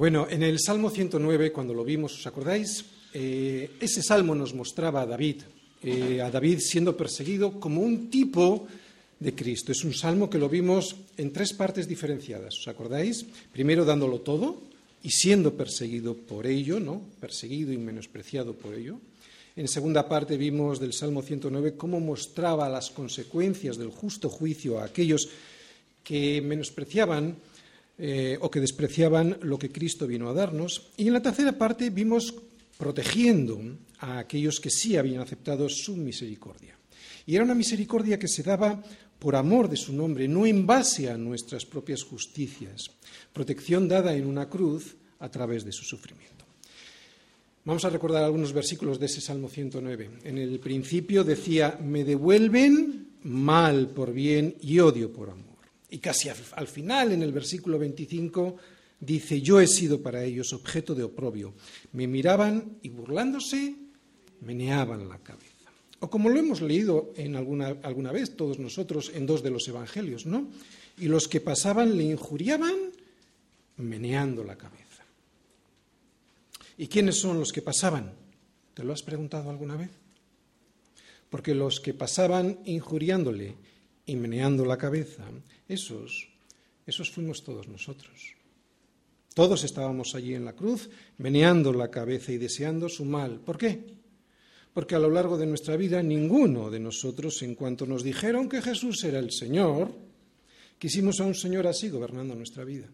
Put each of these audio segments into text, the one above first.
Bueno, en el Salmo 109, cuando lo vimos, ¿os acordáis? Eh, ese salmo nos mostraba a David, eh, a David siendo perseguido como un tipo de Cristo. Es un salmo que lo vimos en tres partes diferenciadas, ¿os acordáis? Primero dándolo todo y siendo perseguido por ello, ¿no? Perseguido y menospreciado por ello. En segunda parte vimos del Salmo 109 cómo mostraba las consecuencias del justo juicio a aquellos que menospreciaban eh, o que despreciaban lo que Cristo vino a darnos. Y en la tercera parte vimos protegiendo a aquellos que sí habían aceptado su misericordia. Y era una misericordia que se daba por amor de su nombre, no en base a nuestras propias justicias. Protección dada en una cruz a través de su sufrimiento. Vamos a recordar algunos versículos de ese Salmo 109. En el principio decía, me devuelven mal por bien y odio por amor. Y casi al final, en el versículo 25, dice, yo he sido para ellos objeto de oprobio. Me miraban y burlándose, meneaban la cabeza. O como lo hemos leído en alguna, alguna vez todos nosotros en dos de los evangelios, ¿no? Y los que pasaban le injuriaban meneando la cabeza. ¿Y quiénes son los que pasaban? ¿Te lo has preguntado alguna vez? Porque los que pasaban injuriándole y meneando la cabeza, esos, esos fuimos todos nosotros. Todos estábamos allí en la cruz, meneando la cabeza y deseando su mal. ¿Por qué? Porque a lo largo de nuestra vida ninguno de nosotros, en cuanto nos dijeron que Jesús era el Señor, quisimos a un Señor así gobernando nuestra vida.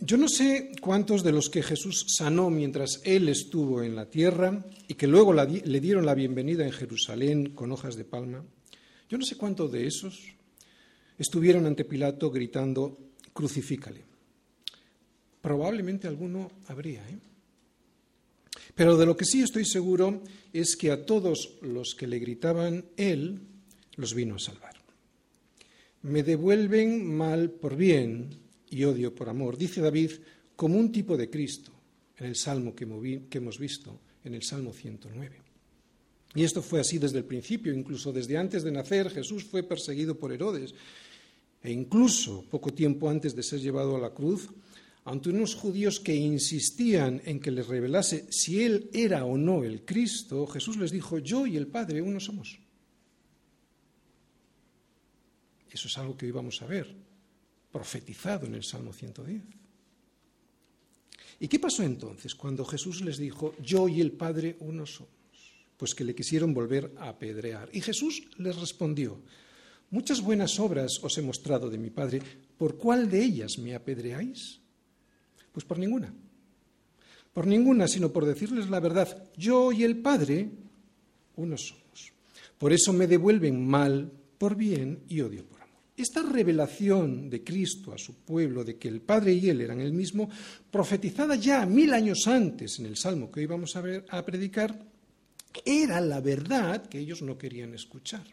Yo no sé cuántos de los que Jesús sanó mientras Él estuvo en la tierra y que luego le dieron la bienvenida en Jerusalén con hojas de palma, yo no sé cuántos de esos estuvieron ante Pilato gritando, crucifícale. Probablemente alguno habría, ¿eh? Pero de lo que sí estoy seguro es que a todos los que le gritaban, Él los vino a salvar. Me devuelven mal por bien y odio por amor. Dice David como un tipo de Cristo en el Salmo que, hemos visto, en el Salmo 109. Y esto fue así desde el principio, incluso desde antes de nacer Jesús fue perseguido por Herodes. E incluso poco tiempo antes de ser llevado a la cruz, ante unos judíos que insistían en que les revelase si él era o no el Cristo, Jesús les dijo, yo y el Padre uno somos. Eso es algo que hoy vamos a ver profetizado en el Salmo 110. ¿Y qué pasó entonces cuando Jesús les dijo, yo y el Padre uno somos? Pues que le quisieron volver a apedrear. Y Jesús les respondió, muchas buenas obras os he mostrado de mi Padre, ¿por cuál de ellas me apedreáis? Pues por ninguna. Por ninguna, sino por decirles la verdad, yo y el Padre uno somos. Por eso me devuelven mal por bien y odio por esta revelación de Cristo a su pueblo de que el Padre y Él eran el mismo, profetizada ya mil años antes en el Salmo que hoy vamos a, ver, a predicar, era la verdad que ellos no querían escuchar.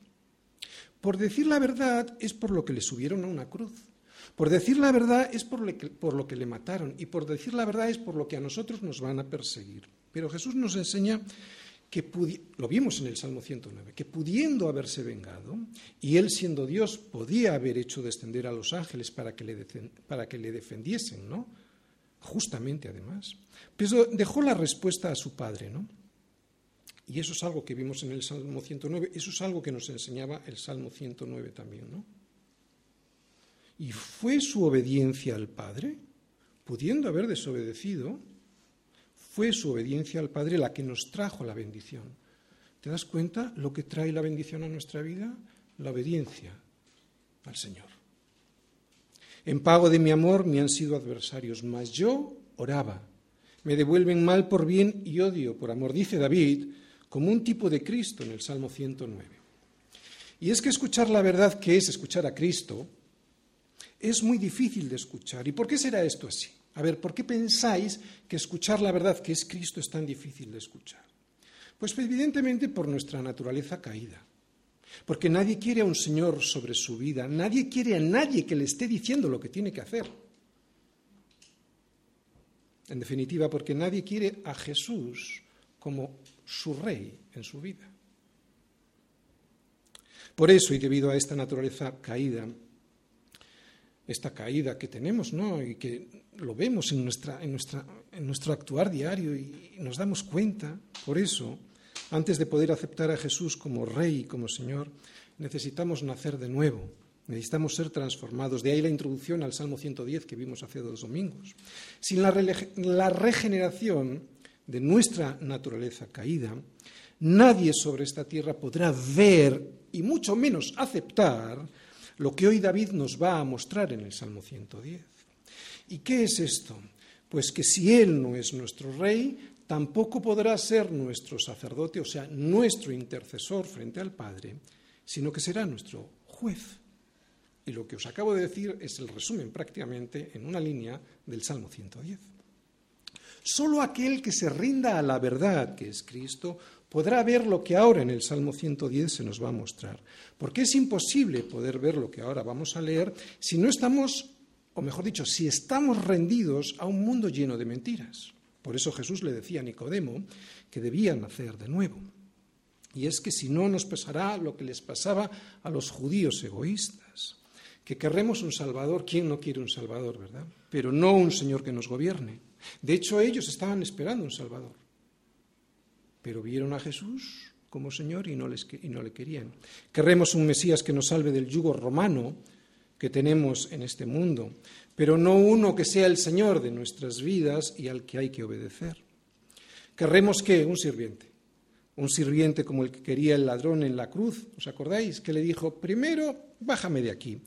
Por decir la verdad es por lo que le subieron a una cruz. Por decir la verdad es por por lo que le mataron. Y por decir la verdad es por lo que a nosotros nos van a perseguir. Pero Jesús nos enseña que lo vimos en el Salmo 109, que pudiendo haberse vengado, y él siendo Dios podía haber hecho descender a los ángeles para que le, para que le defendiesen, ¿no? Justamente además. Pero dejó la respuesta a su padre, ¿no? Y eso es algo que vimos en el Salmo 109, eso es algo que nos enseñaba el Salmo 109 también, ¿no? Y fue su obediencia al Padre, pudiendo haber desobedecido, fue su obediencia al Padre la que nos trajo la bendición. ¿Te das cuenta lo que trae la bendición a nuestra vida? La obediencia al Señor. En pago de mi amor me han sido adversarios, mas yo oraba. Me devuelven mal por bien y odio por amor, dice David, como un tipo de Cristo en el Salmo 109. Y es que escuchar la verdad, que es escuchar a Cristo, es muy difícil de escuchar. ¿Y por qué será esto así? A ver, ¿por qué pensáis que escuchar la verdad que es Cristo es tan difícil de escuchar? Pues evidentemente por nuestra naturaleza caída. Porque nadie quiere a un Señor sobre su vida, nadie quiere a nadie que le esté diciendo lo que tiene que hacer. En definitiva, porque nadie quiere a Jesús como su rey en su vida. Por eso, y debido a esta naturaleza caída, esta caída que tenemos, ¿no? Y que lo vemos en, nuestra, en, nuestra, en nuestro actuar diario y nos damos cuenta. Por eso, antes de poder aceptar a Jesús como Rey y como Señor, necesitamos nacer de nuevo. Necesitamos ser transformados. De ahí la introducción al Salmo 110 que vimos hace dos domingos. Sin la, la regeneración de nuestra naturaleza caída, nadie sobre esta tierra podrá ver y mucho menos aceptar lo que hoy David nos va a mostrar en el Salmo 110. ¿Y qué es esto? Pues que si Él no es nuestro rey, tampoco podrá ser nuestro sacerdote, o sea, nuestro intercesor frente al Padre, sino que será nuestro juez. Y lo que os acabo de decir es el resumen prácticamente en una línea del Salmo 110. Solo aquel que se rinda a la verdad, que es Cristo, podrá ver lo que ahora en el Salmo 110 se nos va a mostrar. Porque es imposible poder ver lo que ahora vamos a leer si no estamos, o mejor dicho, si estamos rendidos a un mundo lleno de mentiras. Por eso Jesús le decía a Nicodemo que debía nacer de nuevo. Y es que si no nos pasará lo que les pasaba a los judíos egoístas, que querremos un Salvador, ¿quién no quiere un Salvador, verdad? Pero no un Señor que nos gobierne. De hecho, ellos estaban esperando un Salvador, pero vieron a Jesús como Señor y no, les, y no le querían. Querremos un Mesías que nos salve del yugo romano que tenemos en este mundo, pero no uno que sea el Señor de nuestras vidas y al que hay que obedecer. Querremos que un sirviente, un sirviente como el que quería el ladrón en la cruz, ¿os acordáis? Que le dijo, primero bájame de aquí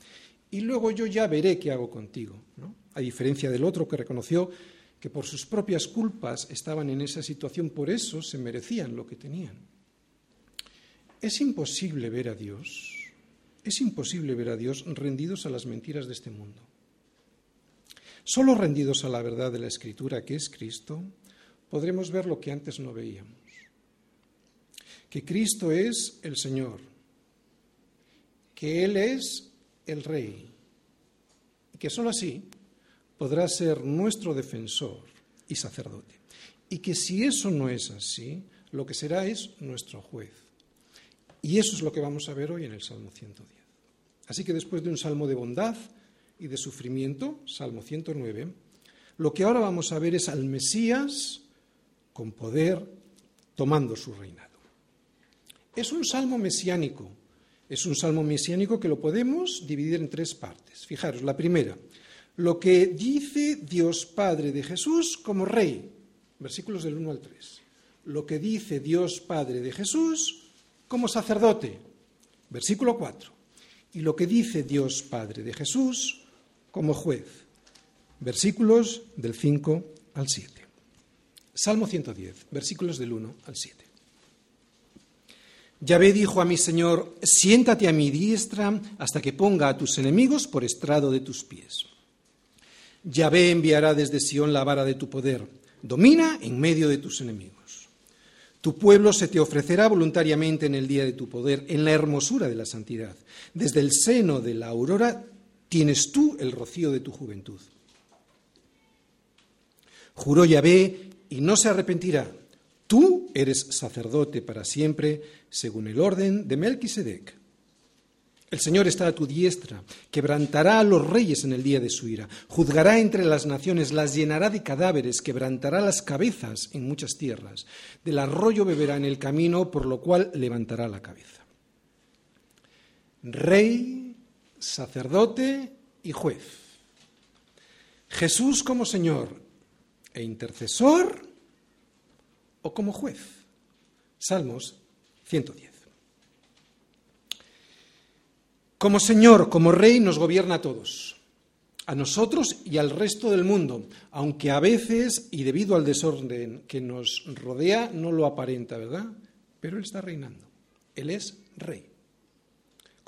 y luego yo ya veré qué hago contigo. A diferencia del otro que reconoció que por sus propias culpas estaban en esa situación, por eso se merecían lo que tenían. Es imposible ver a Dios, es imposible ver a Dios rendidos a las mentiras de este mundo. Solo rendidos a la verdad de la Escritura, que es Cristo, podremos ver lo que antes no veíamos. Que Cristo es el Señor, que Él es el Rey, y que sólo así podrá ser nuestro defensor y sacerdote. Y que si eso no es así, lo que será es nuestro juez. Y eso es lo que vamos a ver hoy en el Salmo 110. Así que después de un salmo de bondad, y de sufrimiento, Salmo 109, lo que ahora vamos a ver es al Mesías con poder tomando su reinado. Es un salmo mesiánico, es un salmo mesiánico que lo podemos dividir en tres partes. Fijaros, la primera, lo que dice Dios Padre de Jesús como rey, versículos del 1 al 3. Lo que dice Dios Padre de Jesús como sacerdote, versículo 4. Y lo que dice Dios Padre de Jesús como juez. Versículos del 5 al 7. Salmo 110, versículos del 1 al 7. Yahvé dijo a mi Señor, siéntate a mi diestra hasta que ponga a tus enemigos por estrado de tus pies. Yahvé enviará desde Sión la vara de tu poder, domina en medio de tus enemigos. Tu pueblo se te ofrecerá voluntariamente en el día de tu poder, en la hermosura de la santidad. Desde el seno de la aurora tienes tú el rocío de tu juventud. Juró Yahvé y no se arrepentirá. Tú eres sacerdote para siempre, según el orden de Melquisedec. El Señor está a tu diestra, quebrantará a los reyes en el día de su ira, juzgará entre las naciones, las llenará de cadáveres, quebrantará las cabezas en muchas tierras, del arroyo beberá en el camino, por lo cual levantará la cabeza. Rey sacerdote y juez. Jesús como Señor e intercesor o como juez. Salmos 110. Como Señor, como Rey, nos gobierna a todos, a nosotros y al resto del mundo, aunque a veces, y debido al desorden que nos rodea, no lo aparenta, ¿verdad? Pero Él está reinando. Él es Rey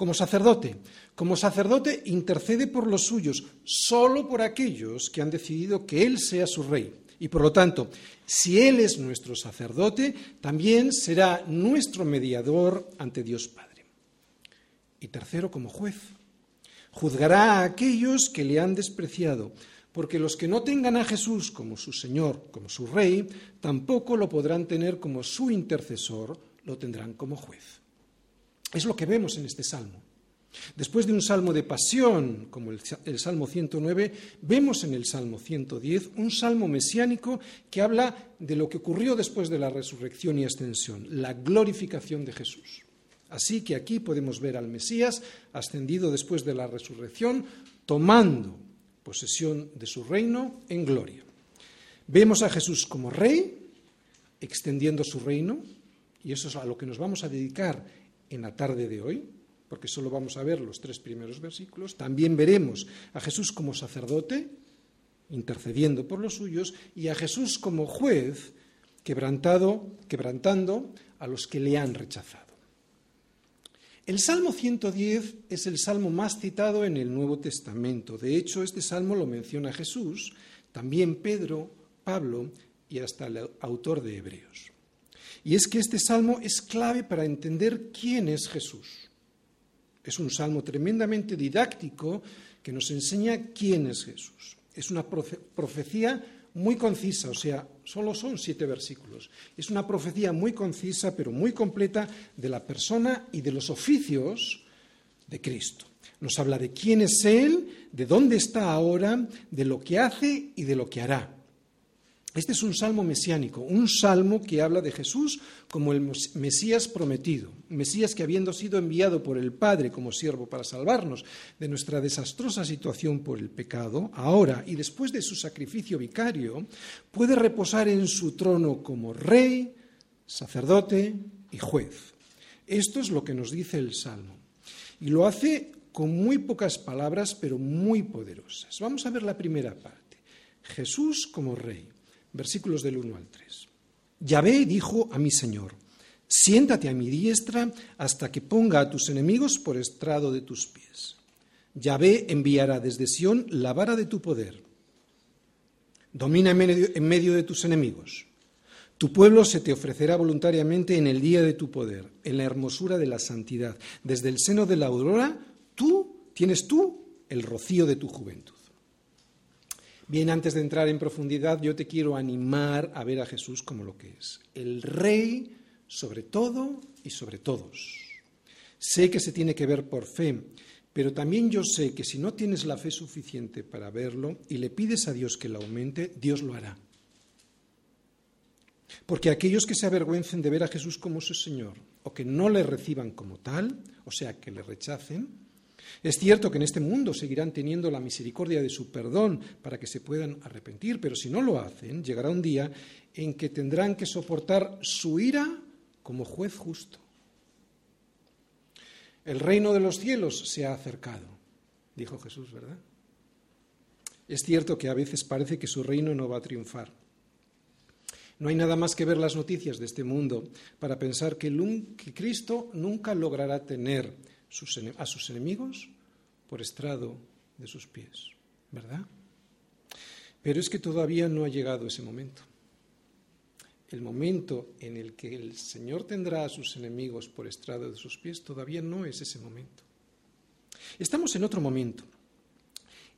como sacerdote. Como sacerdote intercede por los suyos, solo por aquellos que han decidido que Él sea su rey. Y por lo tanto, si Él es nuestro sacerdote, también será nuestro mediador ante Dios Padre. Y tercero, como juez. Juzgará a aquellos que le han despreciado, porque los que no tengan a Jesús como su Señor, como su Rey, tampoco lo podrán tener como su intercesor, lo tendrán como juez. Es lo que vemos en este salmo. Después de un salmo de pasión, como el, Salmo 109, vemos en el Salmo 110 un salmo mesiánico que habla de lo que ocurrió después de la resurrección y ascensión, la glorificación de Jesús. Así que aquí podemos ver al Mesías ascendido después de la resurrección, tomando posesión de su reino en gloria. Vemos a Jesús como rey, extendiendo su reino, y eso es a lo que nos vamos a dedicar en la tarde de hoy, porque solo vamos a ver los tres primeros versículos. También veremos a Jesús como sacerdote, intercediendo por los suyos, y a Jesús como juez, quebrantado, quebrantando a los que le han rechazado. El Salmo 110 es el salmo más citado en el Nuevo Testamento. De hecho, este salmo lo menciona Jesús, también Pedro, Pablo y hasta el autor de Hebreos. Y es que este salmo es clave para entender quién es Jesús. Es un salmo tremendamente didáctico que nos enseña quién es Jesús. Es una profecía muy concisa, o sea, solo son siete versículos. Es una profecía muy concisa, pero muy completa, de la persona y de los oficios de Cristo. Nos habla de quién es Él, de dónde está ahora, de lo que hace y de lo que hará. Este es un salmo mesiánico, un salmo que habla de Jesús como el Mesías prometido, Mesías que habiendo sido enviado por el Padre como siervo para salvarnos de nuestra desastrosa situación por el pecado, ahora y después de su sacrificio vicario, puede reposar en su trono como rey, sacerdote y juez. Esto es lo que nos dice el salmo. Y lo hace con muy pocas palabras, pero muy poderosas. Vamos a ver la primera parte. Jesús como rey versículos del 1 al 3. Yahvé dijo a mi Señor, siéntate a mi diestra hasta que ponga a tus enemigos por estrado de tus pies. Yahvé enviará desde Sión la vara de tu poder. Domina en medio, en medio de tus enemigos. Tu pueblo se te ofrecerá voluntariamente en el día de tu poder, en la hermosura de la santidad. Desde el seno de la aurora, tú tienes tú el rocío de tu juventud. Bien, antes de entrar en profundidad, yo te quiero animar a ver a Jesús como lo que es, el rey sobre todo y sobre todos. Sé que se tiene que ver por fe, pero también yo sé que si no tienes la fe suficiente para verlo y le pides a Dios que la aumente, Dios lo hará. Porque aquellos que se avergüencen de ver a Jesús como su Señor o que no le reciban como tal, o sea, que le rechacen, es cierto que en este mundo seguirán teniendo la misericordia de su perdón para que se puedan arrepentir, pero si no lo hacen, llegará un día en que tendrán que soportar su ira como juez justo. El reino de los cielos se ha acercado, dijo Jesús, ¿verdad? Es cierto que a veces parece que su reino no va a triunfar. No hay nada más que ver las noticias de este mundo para pensar que, Cristo nunca logrará tener a sus enemigos por estrado de sus pies, ¿verdad? Pero es que todavía no ha llegado ese momento. El momento en el que el Señor tendrá a sus enemigos por estrado de sus pies todavía no es ese momento. Estamos en otro momento.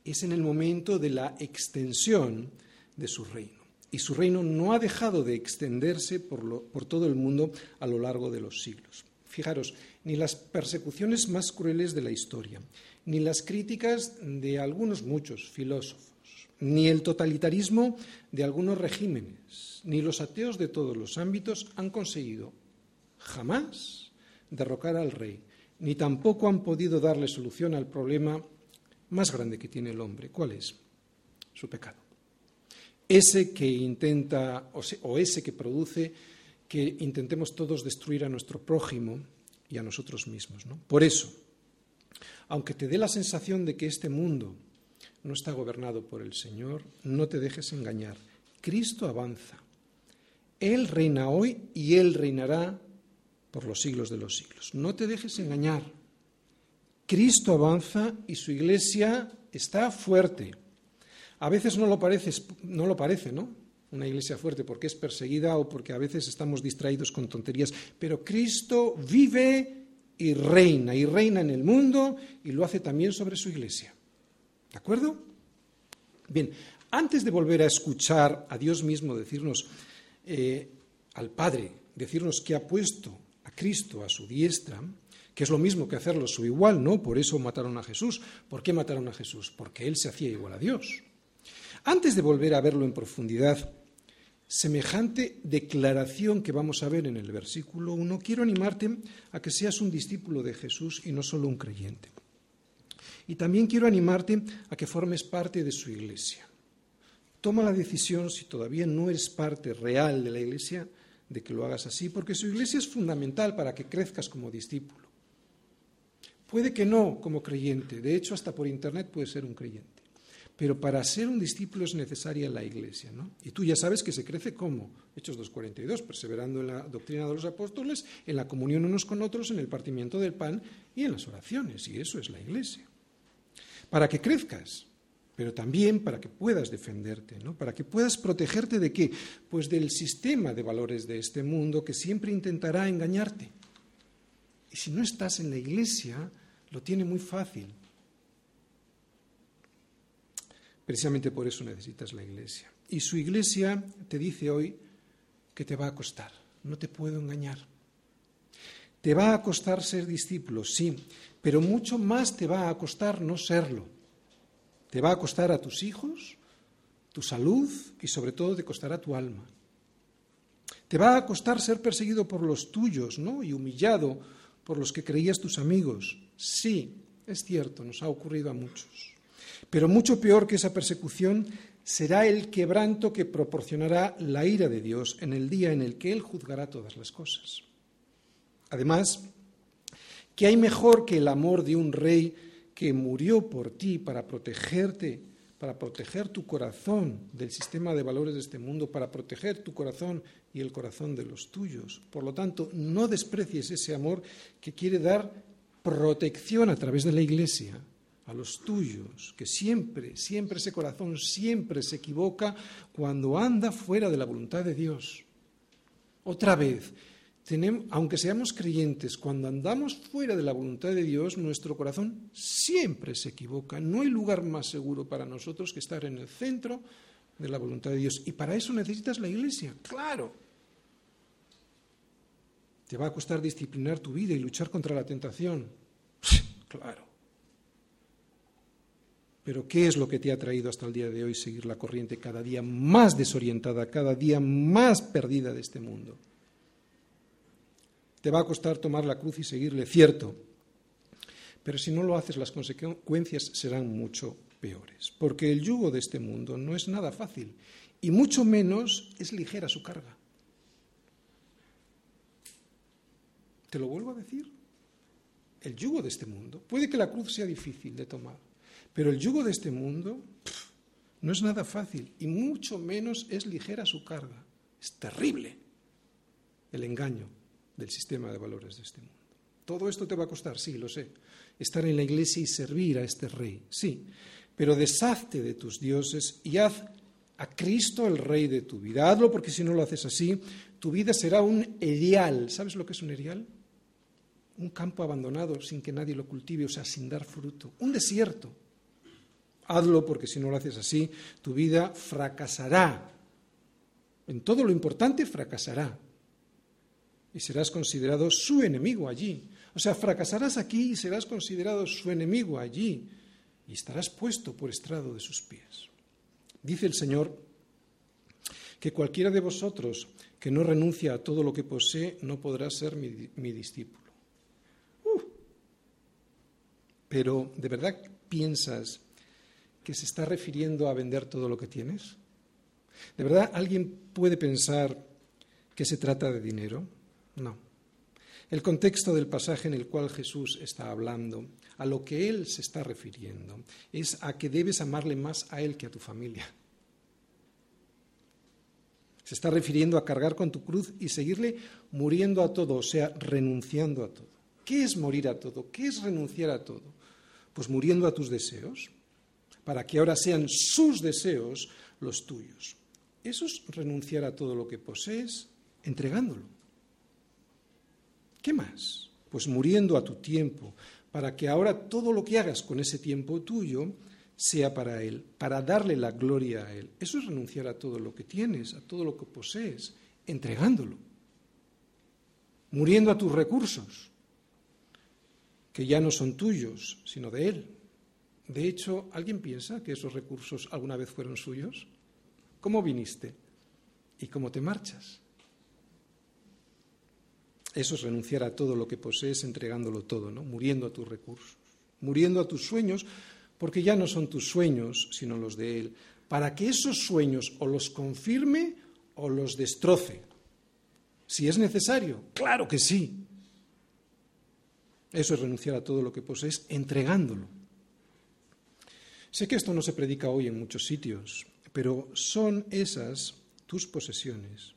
Es en el momento de la extensión de su reino. Y su reino no ha dejado de extenderse por, todo el mundo a lo largo de los siglos. Fijaros, ni las persecuciones más crueles de la historia, ni las críticas de algunos muchos filósofos, ni el totalitarismo de algunos regímenes, ni los ateos de todos los ámbitos han conseguido jamás derrocar al rey, ni tampoco han podido darle solución al problema más grande que tiene el hombre. ¿Cuál es? Su pecado. Ese que intenta, o ese que produce que intentemos todos destruir a nuestro prójimo y a nosotros mismos. ¿no? Por eso, aunque te dé la sensación de que este mundo no está gobernado por el Señor, no te dejes engañar. Cristo avanza. Él reina hoy y Él reinará por los siglos de los siglos. No te dejes engañar. Cristo avanza y su iglesia está fuerte. A veces no lo parece, no lo parece, ¿no? Una iglesia fuerte porque es perseguida o porque a veces estamos distraídos con tonterías, pero Cristo vive y reina, y reina en el mundo y lo hace también sobre su iglesia. ¿De acuerdo? Bien, antes de volver a escuchar a Dios mismo decirnos, eh, al Padre, decirnos que ha puesto a Cristo a su diestra, que es lo mismo que hacerlo su igual, ¿no? Por eso mataron a Jesús. ¿Por qué mataron a Jesús? Porque él se hacía igual a Dios. Antes de volver a verlo en profundidad, semejante declaración que vamos a ver en el versículo 1, quiero animarte a que seas un discípulo de Jesús y no solo un creyente. Y también quiero animarte a que formes parte de su iglesia. Toma la decisión, si todavía no eres parte real de la iglesia, de que lo hagas así, porque su iglesia es fundamental para que crezcas como discípulo. Puede que no como creyente, de hecho hasta por internet puedes ser un creyente. Pero para ser un discípulo es necesaria la iglesia, ¿no? Y tú ya sabes que se crece como Hechos 2.42, perseverando en la doctrina de los apóstoles, en la comunión unos con otros, en el partimiento del pan y en las oraciones, y eso es la iglesia. Para que crezcas, pero también para que puedas defenderte, ¿no? Para que puedas protegerte de qué? Pues del sistema de valores de este mundo que siempre intentará engañarte. Y si no estás en la iglesia, lo tiene muy fácil Precisamente por eso necesitas la iglesia. Y su iglesia te dice hoy que te va a costar, no te puedo engañar. Te va a costar ser discípulo, sí, pero mucho más te va a costar no serlo. Te va a costar a tus hijos, tu salud y sobre todo te costará tu alma. Te va a costar ser perseguido por los tuyos, ¿no? Y humillado por los que creías tus amigos. Sí, es cierto, nos ha ocurrido a muchos. Pero mucho peor que esa persecución será el quebranto que proporcionará la ira de Dios en el día en el que Él juzgará todas las cosas. Además, ¿qué hay mejor que el amor de un rey que murió por ti para protegerte, para proteger tu corazón del sistema de valores de este mundo, para proteger tu corazón y el corazón de los tuyos? Por lo tanto, no desprecies ese amor que quiere dar protección a través de la Iglesia a los tuyos, que siempre, siempre ese corazón siempre se equivoca cuando anda fuera de la voluntad de Dios. Otra vez, tenemos, aunque seamos creyentes, cuando andamos fuera de la voluntad de Dios, nuestro corazón siempre se equivoca. No hay lugar más seguro para nosotros que estar en el centro de la voluntad de Dios. Y para eso necesitas la iglesia, claro. Te va a costar disciplinar tu vida y luchar contra la tentación. Claro. Pero ¿qué es lo que te ha traído hasta el día de hoy seguir la corriente cada día más desorientada, cada día más perdida de este mundo? Te va a costar tomar la cruz y seguirle, cierto. Pero si no lo haces, las consecuencias serán mucho peores. Porque el yugo de este mundo no es nada fácil y mucho menos es ligera su carga. Te lo vuelvo a decir. El yugo de este mundo. Puede que la cruz sea difícil de tomar pero el yugo de este mundo no es nada fácil y mucho menos es ligera su carga. Es terrible el engaño del sistema de valores de este mundo. Todo esto te va a costar, sí, lo sé. Estar en la iglesia y servir a este rey, sí. Pero deshazte de tus dioses y haz a Cristo el rey de tu vida. Hazlo porque si no lo haces así, tu vida será un erial. ¿Sabes lo que es un erial? Un campo abandonado sin que nadie lo cultive, o sea, sin dar fruto. Un desierto. Hazlo porque si no lo haces así, tu vida fracasará. En todo lo importante fracasará. Y serás considerado su enemigo allí. O sea, fracasarás aquí y serás considerado su enemigo allí. Y estarás puesto por estrado de sus pies. Dice el Señor que cualquiera de vosotros que no renuncia a todo lo que posee no podrá ser mi, discípulo. Uh. Pero, ¿de verdad piensas que se está refiriendo a vender todo lo que tienes? ¿De verdad alguien puede pensar que se trata de dinero? No. El contexto del pasaje en el cual Jesús está hablando, a lo que Él se está refiriendo, es a que debes amarle más a Él que a tu familia. Se está refiriendo a cargar con tu cruz y seguirle muriendo a todo, o sea, renunciando a todo. ¿Qué es morir a todo? ¿Qué es renunciar a todo? Pues muriendo a tus deseos, para que ahora sean sus deseos los tuyos. Eso es renunciar a todo lo que posees, entregándolo. ¿Qué más? Pues muriendo a tu tiempo, para que ahora todo lo que hagas con ese tiempo tuyo sea para Él, para darle la gloria a Él. Eso es renunciar a todo lo que tienes, a todo lo que posees, entregándolo. Muriendo a tus recursos, que ya no son tuyos, sino de Él. De hecho, ¿alguien piensa que esos recursos alguna vez fueron suyos? ¿Cómo viniste? ¿Y cómo te marchas? Eso es renunciar a todo lo que posees, entregándolo todo, ¿no? Muriendo a tus recursos, muriendo a tus sueños, porque ya no son tus sueños, sino los de Él, para que esos sueños o los confirme o los destroce. Si es necesario, claro que sí. Eso es renunciar a todo lo que posees, entregándolo. Sé que esto no se predica hoy en muchos sitios, pero son esas tus posesiones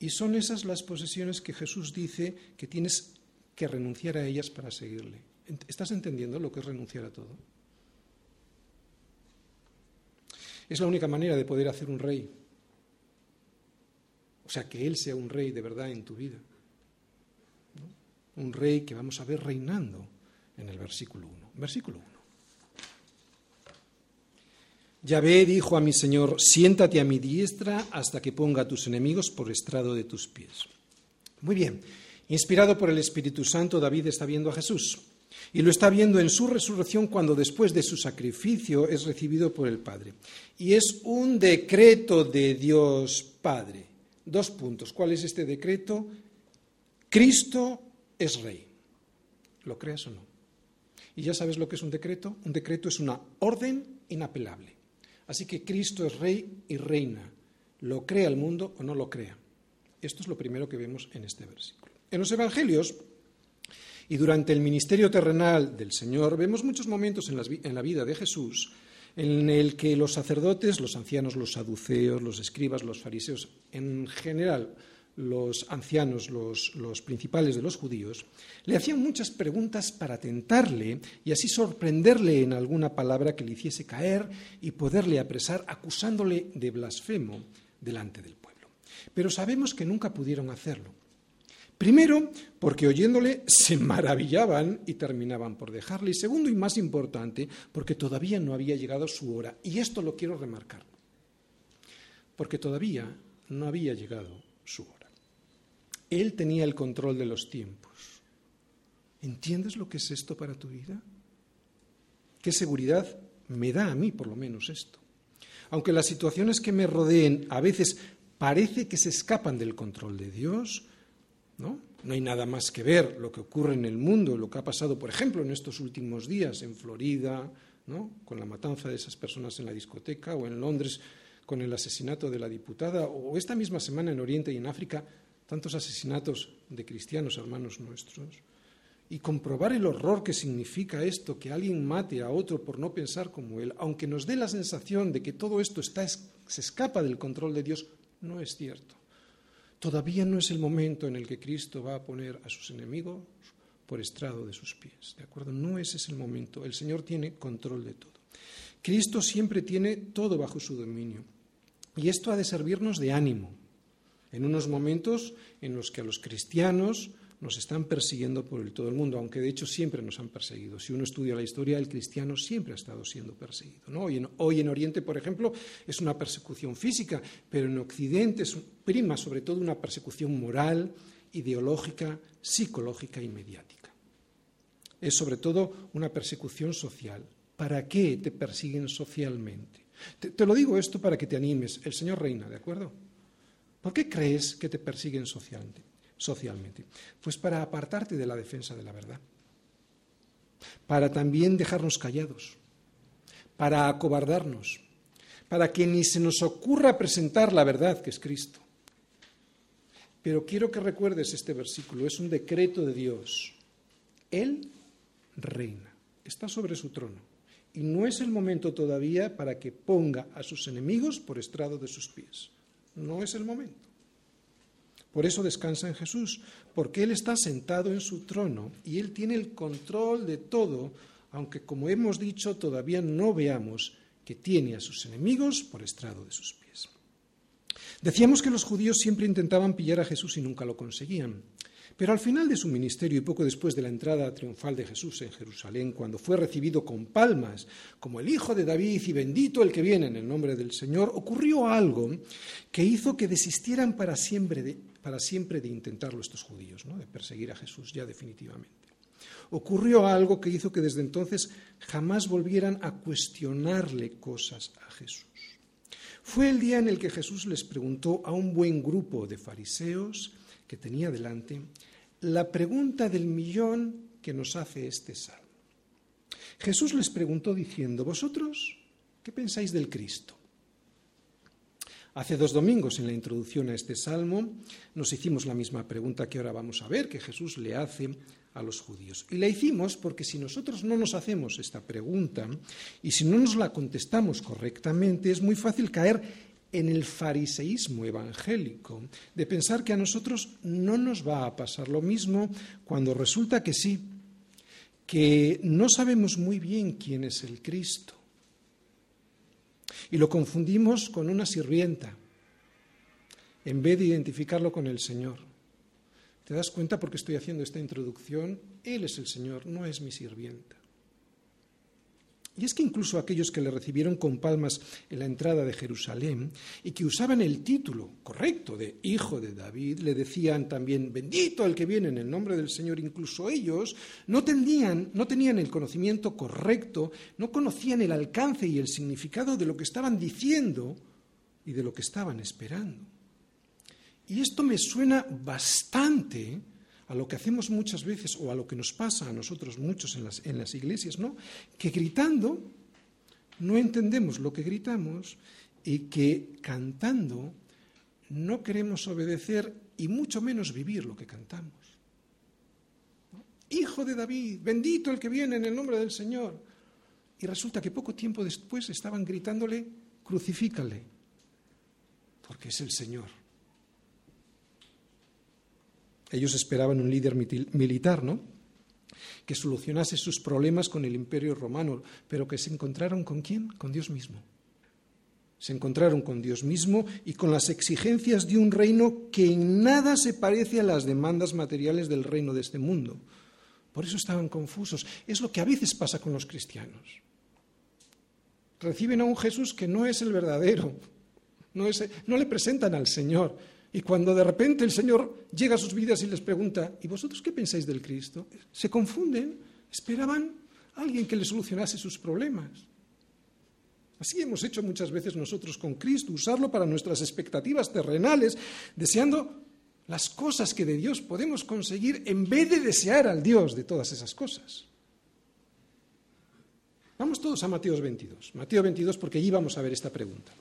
y son esas las posesiones que Jesús dice que tienes que renunciar a ellas para seguirle. ¿Estás entendiendo lo que es renunciar a todo? Es la única manera de poder hacer un rey. O sea, que Él sea un rey de verdad en tu vida. Un rey que vamos a ver reinando en el versículo 1. Versículo 1. Yahvé dijo a mi Señor, siéntate a mi diestra hasta que ponga a tus enemigos por estrado de tus pies. Muy bien, inspirado por el Espíritu Santo, David está viendo a Jesús y lo está viendo en su resurrección cuando después de su sacrificio es recibido por el Padre. Y es un decreto de Dios Padre. Dos puntos. ¿Cuál es este decreto? Cristo es rey. ¿Lo creas o no? ¿Y ya sabes lo que es un decreto? Un decreto es una orden inapelable. Así que Cristo es rey y reina, lo crea el mundo o no lo crea. Esto es lo primero que vemos en este versículo. En los Evangelios y durante el ministerio terrenal del Señor vemos muchos momentos en, la vida de Jesús en el que los sacerdotes, los ancianos, los saduceos, los escribas, los fariseos, en general los ancianos, los, principales de los judíos, le hacían muchas preguntas para tentarle y así sorprenderle en alguna palabra que le hiciese caer y poderle apresar acusándole de blasfemo delante del pueblo. Pero sabemos que nunca pudieron hacerlo. Primero, porque oyéndole se maravillaban y terminaban por dejarle. Y segundo, y más importante, porque todavía no había llegado su hora. Y esto lo quiero remarcar. Porque todavía no había llegado su hora. Él tenía el control de los tiempos. ¿Entiendes lo que es esto para tu vida? ¿Qué seguridad me da a mí, por lo menos, esto? Aunque las situaciones que me rodeen a veces parece que se escapan del control de Dios, ¿no? No hay nada más que ver lo que ocurre en el mundo, lo que ha pasado, por ejemplo, en estos últimos días en Florida, ¿no? con la matanza de esas personas en la discoteca, o en Londres con el asesinato de la diputada, o esta misma semana en Oriente y en África tantos asesinatos de cristianos hermanos nuestros, y comprobar el horror que significa esto, que alguien mate a otro por no pensar como él, aunque nos dé la sensación de que todo esto está, se escapa del control de Dios, no es cierto. Todavía no es el momento en el que Cristo va a poner a sus enemigos por estrado de sus pies. ¿De acuerdo? No ese es el momento. El Señor tiene control de todo. Cristo siempre tiene todo bajo su dominio. Y esto ha de servirnos de ánimo, en unos momentos en los que a los cristianos nos están persiguiendo por todo el mundo, aunque de hecho siempre nos han perseguido. Si uno estudia la historia, el cristiano siempre ha estado siendo perseguido. Hoy, en, hoy, en, Oriente, por ejemplo, es una persecución física, pero en Occidente es prima sobre todo una persecución moral, ideológica, psicológica y mediática. Es sobre todo una persecución social. ¿Para qué te persiguen socialmente? te lo digo esto para que te animes. El Señor reina, ¿de acuerdo? ¿Por qué crees que te persiguen socialmente? socialmente? Pues para apartarte de la defensa de la verdad, para también dejarnos callados, para acobardarnos, para que ni se nos ocurra presentar la verdad que es Cristo. Pero quiero que recuerdes este versículo, es un decreto de Dios. Él reina, está sobre su trono. Y no es el momento todavía para que ponga a sus enemigos por estrado de sus pies. No es el momento. Por eso descansa en Jesús, porque Él está sentado en su trono y Él tiene el control de todo, aunque como hemos dicho todavía no veamos que tiene a sus enemigos por estrado de sus pies. Decíamos que los judíos siempre intentaban pillar a Jesús y nunca lo conseguían. Pero al final de su ministerio y poco después de la entrada triunfal de Jesús en Jerusalén, cuando fue recibido con palmas como el Hijo de David y bendito el que viene en el nombre del Señor, ocurrió algo que hizo que desistieran para siempre de, para siempre de intentarlo estos judíos, ¿no? de perseguir a Jesús ya definitivamente. ocurrió algo que hizo que desde entonces jamás volvieran a cuestionarle cosas a Jesús. Fue el día en el que Jesús les preguntó a un buen grupo de fariseos que tenía delante la pregunta del millón que nos hace este salmo. Jesús les preguntó diciendo, ¿vosotros qué pensáis del Cristo? Hace dos domingos, en la introducción a este salmo, nos hicimos la misma pregunta que ahora vamos a ver, que Jesús le hace a los judíos. Y la hicimos porque si nosotros no nos hacemos esta pregunta y si no nos la contestamos correctamente, es muy fácil caer en el fariseísmo evangélico, de pensar que a nosotros no nos va a pasar lo mismo cuando resulta que sí, que no sabemos muy bien quién es el Cristo. Y lo confundimos con una sirvienta, en vez de identificarlo con el Señor. ¿Te das cuenta por qué estoy haciendo esta introducción? Él es el Señor, no es mi sirvienta. Y es que incluso aquellos que le recibieron con palmas en la entrada de Jerusalén y que usaban el título correcto de Hijo de David, le decían también, bendito el que viene en el nombre del Señor, incluso ellos no tenían, no tenían el conocimiento correcto, no conocían el alcance y el significado de lo que estaban diciendo y de lo que estaban esperando. Y esto me suena bastante a lo que hacemos muchas veces o a lo que nos pasa a nosotros muchos en las, en las iglesias, ¿no? Que gritando no entendemos lo que gritamos y que cantando no queremos obedecer y mucho menos vivir lo que cantamos. Hijo de David, bendito el que viene en el nombre del Señor. Y resulta que poco tiempo después estaban gritándole, crucifícale, porque es el Señor. Ellos esperaban un líder militar, ¿no? Que solucionase sus problemas con el imperio romano, pero que se encontraron con quién? Con Dios mismo. Se encontraron con Dios mismo y con las exigencias de un reino que en nada se parece a las demandas materiales del reino de este mundo. Por eso estaban confusos. Es lo que a veces pasa con los cristianos. Reciben a un Jesús que no es el verdadero. No, no le presentan al Señor. Y cuando de repente el Señor llega a sus vidas y les pregunta, ¿y vosotros qué pensáis del Cristo? Se confunden, esperaban a alguien que les solucionase sus problemas. Así hemos hecho muchas veces nosotros con Cristo, usarlo para nuestras expectativas terrenales, deseando las cosas que de Dios podemos conseguir en vez de desear al Dios de todas esas cosas. Vamos todos a Mateo 22. Mateo 22 porque allí vamos a ver esta pregunta.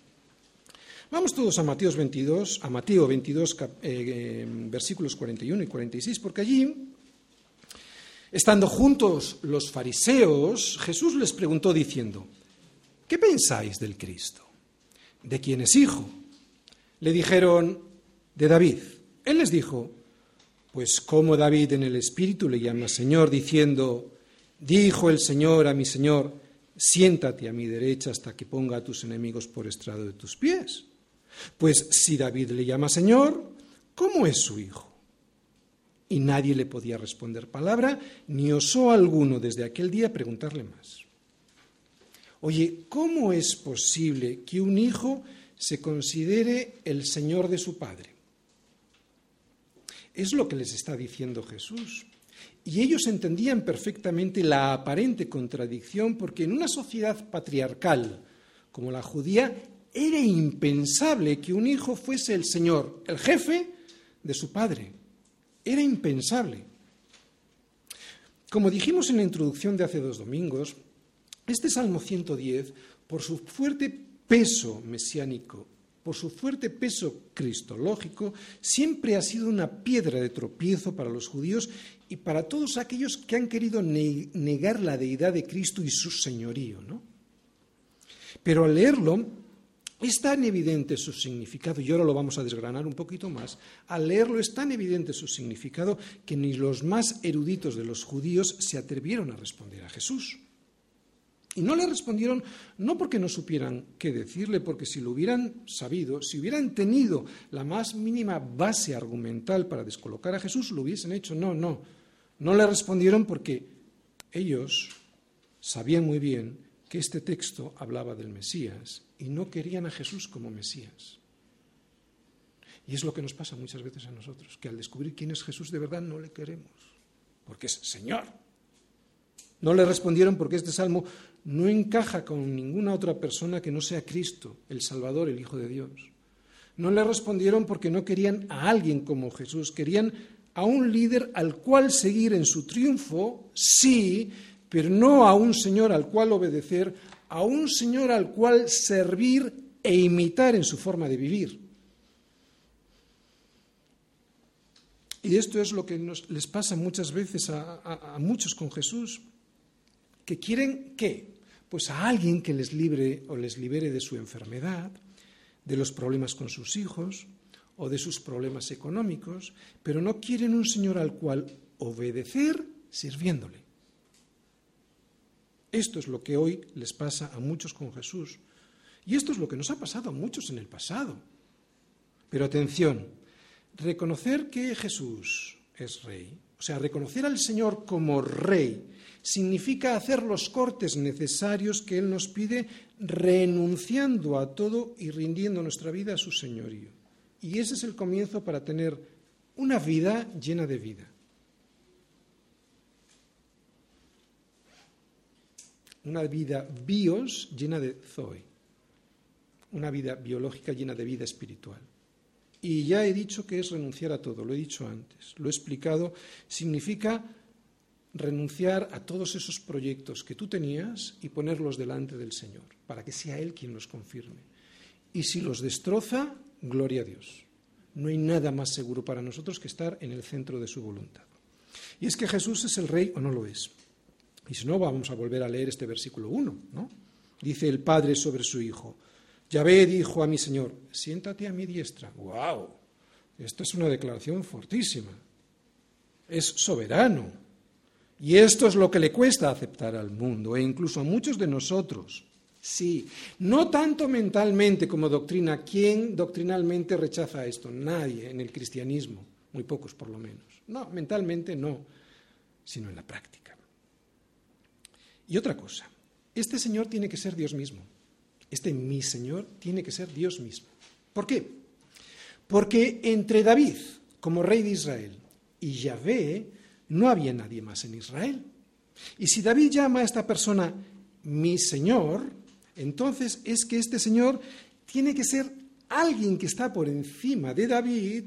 Vamos todos a Mateo 22, a Mateo 22, eh, versículos 41 y 46, porque allí, estando juntos los fariseos, Jesús les preguntó diciendo, ¿qué pensáis del Cristo? ¿De quién es hijo? Le dijeron, de David. Él les dijo, pues como David en el Espíritu le llama Señor, diciendo, dijo el Señor a mi Señor, siéntate a mi derecha hasta que ponga a tus enemigos por estrado de tus pies. Pues si David le llama Señor, ¿cómo es su hijo? Y nadie le podía responder palabra, ni osó alguno desde aquel día preguntarle más. Oye, ¿cómo es posible que un hijo se considere el Señor de su padre? Es lo que les está diciendo Jesús. Y ellos entendían perfectamente la aparente contradicción porque en una sociedad patriarcal como la judía era impensable que un hijo fuese el Señor, el jefe de su padre. Era impensable. Como dijimos en la introducción de hace dos domingos, este Salmo 110, por su fuerte peso mesiánico, por su fuerte peso cristológico, siempre ha sido una piedra de tropiezo para los judíos y para todos aquellos que han querido negar la deidad de Cristo y su señorío. ¿no? Pero al leerlo, es tan evidente su significado, y ahora lo vamos a desgranar un poquito más, al leerlo es tan evidente su significado que ni los más eruditos de los judíos se atrevieron a responder a Jesús. Y no le respondieron no porque no supieran qué decirle, porque si lo hubieran sabido, si hubieran tenido la más mínima base argumental para descolocar a Jesús, lo hubiesen hecho. No, no. No le respondieron porque ellos sabían muy bien que este texto hablaba del Mesías y no querían a Jesús como Mesías. Y es lo que nos pasa muchas veces a nosotros, que al descubrir quién es Jesús de verdad no le queremos, porque es Señor, No le respondieron porque este salmo no encaja con ninguna otra persona que no sea Cristo, el Salvador, el Hijo de Dios. No le respondieron porque no querían a alguien como Jesús, querían a un líder al cual seguir en su triunfo, sí, pero no a un Señor al cual obedecer, a un Señor al cual servir e imitar en su forma de vivir. Y esto es lo que les pasa muchas veces a, a muchos con Jesús, que quieren qué? Pues a alguien que les libre o les libere de su enfermedad, de los problemas con sus hijos o de sus problemas económicos, pero no quieren un Señor al cual obedecer sirviéndole. Esto es lo que hoy les pasa a muchos con Jesús. Y esto es lo que nos ha pasado a muchos en el pasado. Pero atención, reconocer que Jesús es rey, o sea, reconocer al Señor como rey, significa hacer los cortes necesarios que Él nos pide, renunciando a todo y rindiendo nuestra vida a su señorío. Y ese es el comienzo para tener una vida llena de vida. Una vida bios llena de zoe. Una vida biológica llena de vida espiritual. Y ya he dicho que es renunciar a todo, lo he dicho antes, lo he explicado, significa renunciar a todos esos proyectos que tú tenías y ponerlos delante del Señor, para que sea Él quien los confirme. Y si los destroza, gloria a Dios. No hay nada más seguro para nosotros que estar en el centro de su voluntad. Y es que Jesús es el rey o no lo es. Y si no, vamos a volver a leer este versículo 1, ¿no? Dice el Padre sobre su Hijo. Yahvé dijo a mi Señor, siéntate a mi diestra. ¡Wow! Esto es una declaración fortísima. Es soberano, y esto es lo que le cuesta aceptar al mundo e incluso a muchos de nosotros. Sí, no tanto mentalmente como doctrina. ¿Quién doctrinalmente rechaza esto? Nadie en el cristianismo, muy pocos por lo menos. No, mentalmente no, sino en la práctica. Y otra cosa, este Señor tiene que ser Dios mismo. Este mi Señor tiene que ser Dios mismo. ¿Por qué? Porque entre David como rey de Israel y Yahvé no había nadie más en Israel. Y si David llama a esta persona mi Señor, entonces es que este Señor tiene que ser alguien que está por encima de David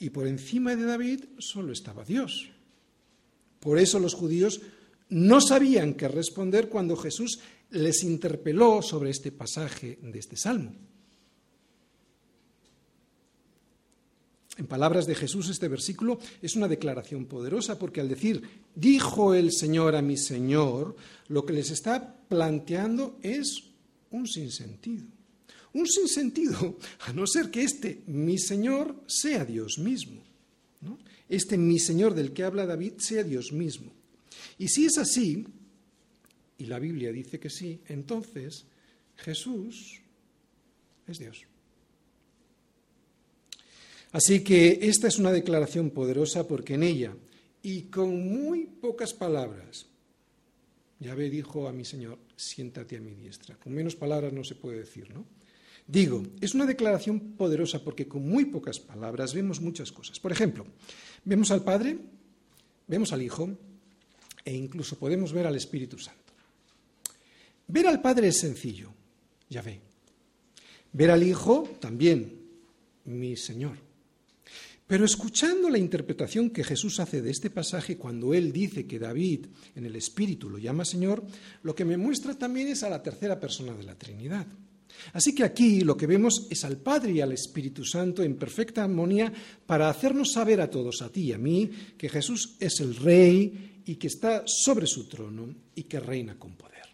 y por encima de David solo estaba Dios. Por eso los judíos no sabían qué responder cuando Jesús les interpeló sobre este pasaje de este salmo. En palabras de Jesús, este versículo es una declaración poderosa porque al decir, dijo el Señor a mi Señor, lo que les está planteando es un sinsentido. Un sinsentido, a no ser que este mi Señor sea Dios mismo. Este mi Señor del que habla David sea Dios mismo. Y si es así, y la Biblia dice que sí, entonces Jesús es Dios. Así que esta es una declaración poderosa porque en ella, y con muy pocas palabras, Yahvé dijo a mi Señor, siéntate a mi diestra. Con menos palabras no se puede decir, ¿no? Digo, es una declaración poderosa porque con muy pocas palabras vemos muchas cosas. Por ejemplo, vemos al Padre, vemos al Hijo e incluso podemos ver al Espíritu Santo. Ver al Padre es sencillo, Yahvé. Ver al Hijo también, mi Señor. Pero escuchando la interpretación que Jesús hace de este pasaje cuando él dice que David en el Espíritu lo llama Señor, lo que me muestra también es a la tercera persona de la Trinidad. Así que aquí lo que vemos es al Padre y al Espíritu Santo en perfecta armonía para hacernos saber a todos, a ti y a mí, que Jesús es el Rey y que está sobre su trono y que reina con poder.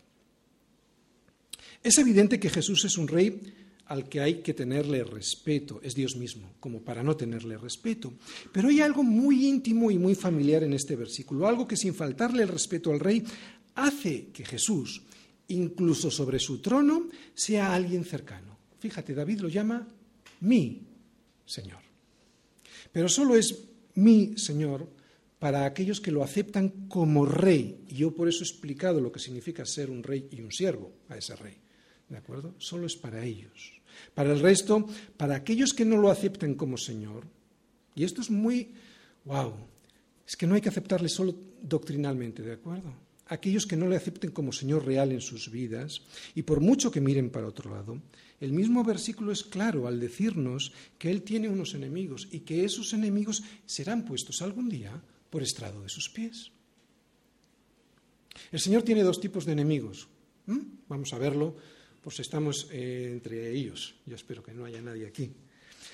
Es evidente que Jesús es un Rey al que hay que tenerle respeto, es Dios mismo, como para no tenerle respeto. Pero hay algo muy íntimo y muy familiar en este versículo, algo que sin faltarle el respeto al rey, hace que Jesús, incluso sobre su trono, sea alguien cercano. Fíjate, David lo llama mi Señor. Pero solo es mi Señor para aquellos que lo aceptan como rey. Y yo por eso he explicado lo que significa ser un rey y un siervo a ese rey. ¿De acuerdo? Solo es para ellos. Para el resto, para aquellos que no lo acepten como Señor, y esto es muy, wow, es que no hay que aceptarle solo doctrinalmente, ¿de acuerdo? aquellos que no le acepten como Señor real en sus vidas y por mucho que miren para otro lado, el mismo versículo es claro al decirnos que Él tiene unos enemigos y que esos enemigos serán puestos algún día por estrado de sus pies. El Señor tiene dos tipos de enemigos. Vamos a verlo, pues estamos eh, entre ellos. Yo espero que no haya nadie aquí.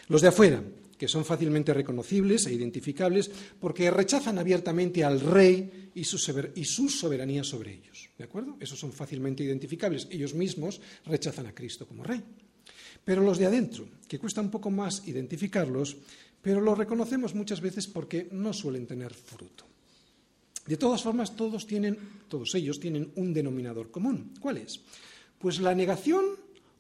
Los de afuera, que son fácilmente reconocibles e identificables porque rechazan abiertamente al rey y su, soberanía sobre ellos. ¿De acuerdo? Esos son fácilmente identificables. Ellos mismos rechazan a Cristo como rey. Pero los de adentro, que cuesta un poco más identificarlos, pero los reconocemos muchas veces porque no suelen tener fruto. De todas formas, todos tienen, todos ellos tienen un denominador común. ¿Cuál es? Pues la negación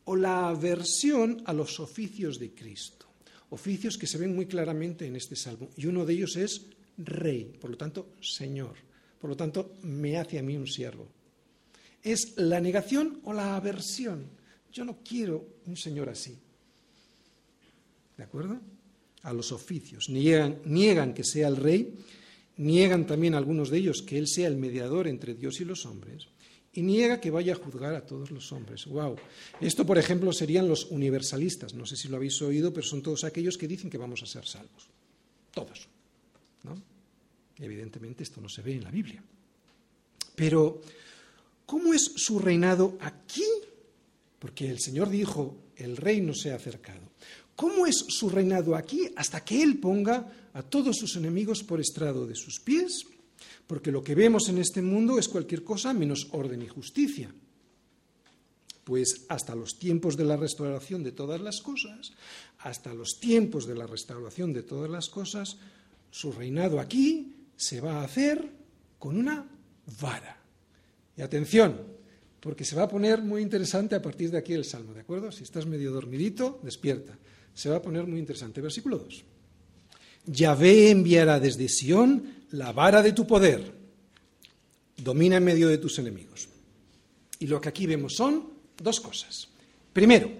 o la aversión a los oficios de Cristo. Oficios que se ven muy claramente en este salmo. Y uno de ellos es rey, por lo tanto, señor. Por lo tanto, me hace a mí un siervo. Es la negación o la aversión. Yo no quiero un señor así. ¿De acuerdo? A los oficios. Niegan, niegan que sea el rey Niegan también algunos de ellos que Él sea el mediador entre Dios y los hombres. Y niega que vaya a juzgar a todos los hombres. ¡Wow! Esto, por ejemplo, serían los universalistas. No sé si lo habéis oído, pero son todos aquellos que dicen que vamos a ser salvos. Todos. ¿no? Evidentemente esto no se ve en la Biblia. Pero, ¿cómo es su reinado aquí? Porque el Señor dijo, el reino se ha acercado. ¿Cómo es su reinado aquí hasta que Él ponga a todos sus enemigos por estrado de sus pies? Porque lo que vemos en este mundo es cualquier cosa menos orden y justicia. Pues hasta los tiempos de la restauración de todas las cosas, hasta los tiempos de la restauración de todas las cosas, su reinado aquí se va a hacer con una vara. Y atención, porque se va a poner muy interesante a partir de aquí el Salmo, ¿de acuerdo? Si estás medio dormidito, despierta se va a poner muy interesante. Versículo 2. Yahvé enviará desde Sión la vara de tu poder. Domina en medio de tus enemigos. Y lo que aquí vemos son dos cosas. Primero,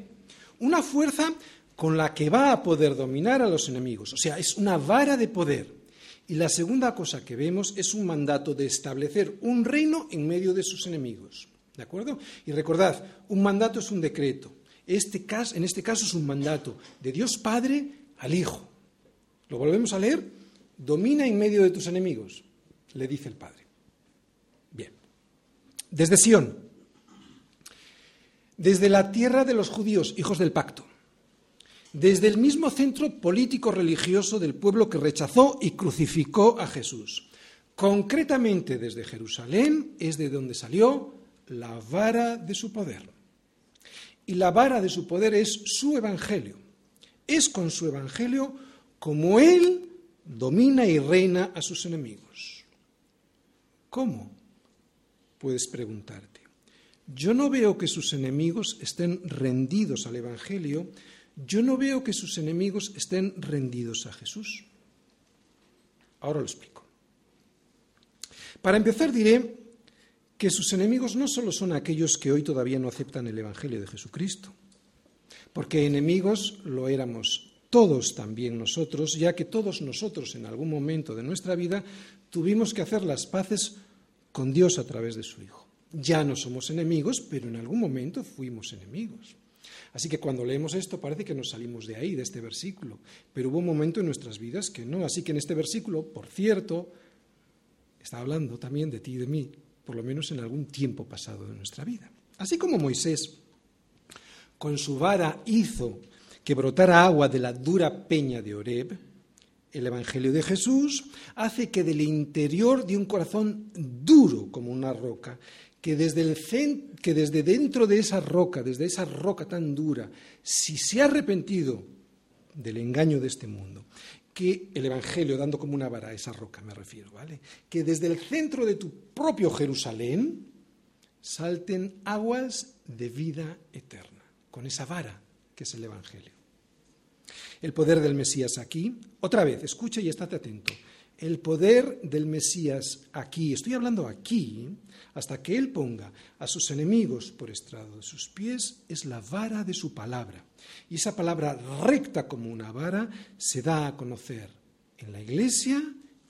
una fuerza con la que va a poder dominar a los enemigos. O sea, es una vara de poder. Y la segunda cosa que vemos es un mandato de establecer un reino en medio de sus enemigos. ¿De acuerdo? Y recordad, un mandato es un decreto. Este caso, en este caso es un mandato de Dios Padre al Hijo. Lo volvemos a leer. Domina en medio de tus enemigos, le dice el Padre. Bien. Desde Sión, desde la tierra de los judíos, hijos del pacto, desde el mismo centro político religioso del pueblo que rechazó y crucificó a Jesús. Concretamente desde Jerusalén es de donde salió la vara de su poder y la vara de su poder es su evangelio. Es con su evangelio como Él domina y reina a sus enemigos. ¿Cómo? Puedes preguntarte. Yo no veo que sus enemigos estén rendidos al Evangelio, yo no veo que sus enemigos estén rendidos a Jesús. Ahora lo explico. Para empezar diré que sus enemigos no solo son aquellos que hoy todavía no aceptan el Evangelio de Jesucristo, porque enemigos lo éramos todos también nosotros, ya que todos nosotros en algún momento de nuestra vida tuvimos que hacer las paces con Dios a través de su Hijo. Ya no somos enemigos, pero en algún momento fuimos enemigos. Así que cuando leemos esto parece que nos salimos de ahí, de este versículo, pero hubo un momento en nuestras vidas que no. Así que en este versículo, por cierto, está hablando también de ti y de mí, por lo menos en algún tiempo pasado de nuestra vida. Así como Moisés con su vara hizo que brotara agua de la dura peña de Oreb, el Evangelio de Jesús hace que del interior de un corazón duro como una roca, que desde, el que desde dentro de esa roca, desde esa roca tan dura, si se ha arrepentido del engaño de este mundo que el Evangelio, dando como una vara a esa roca, me refiero, ¿vale? Que desde el centro de tu propio Jerusalén salten aguas de vida eterna, con esa vara que es el Evangelio. El poder del Mesías aquí, otra vez, escucha y estate atento. El poder del Mesías aquí, estoy hablando aquí, hasta que Él ponga a sus enemigos por estrado de sus pies, es la vara de su palabra. Y esa palabra recta como una vara se da a conocer en la iglesia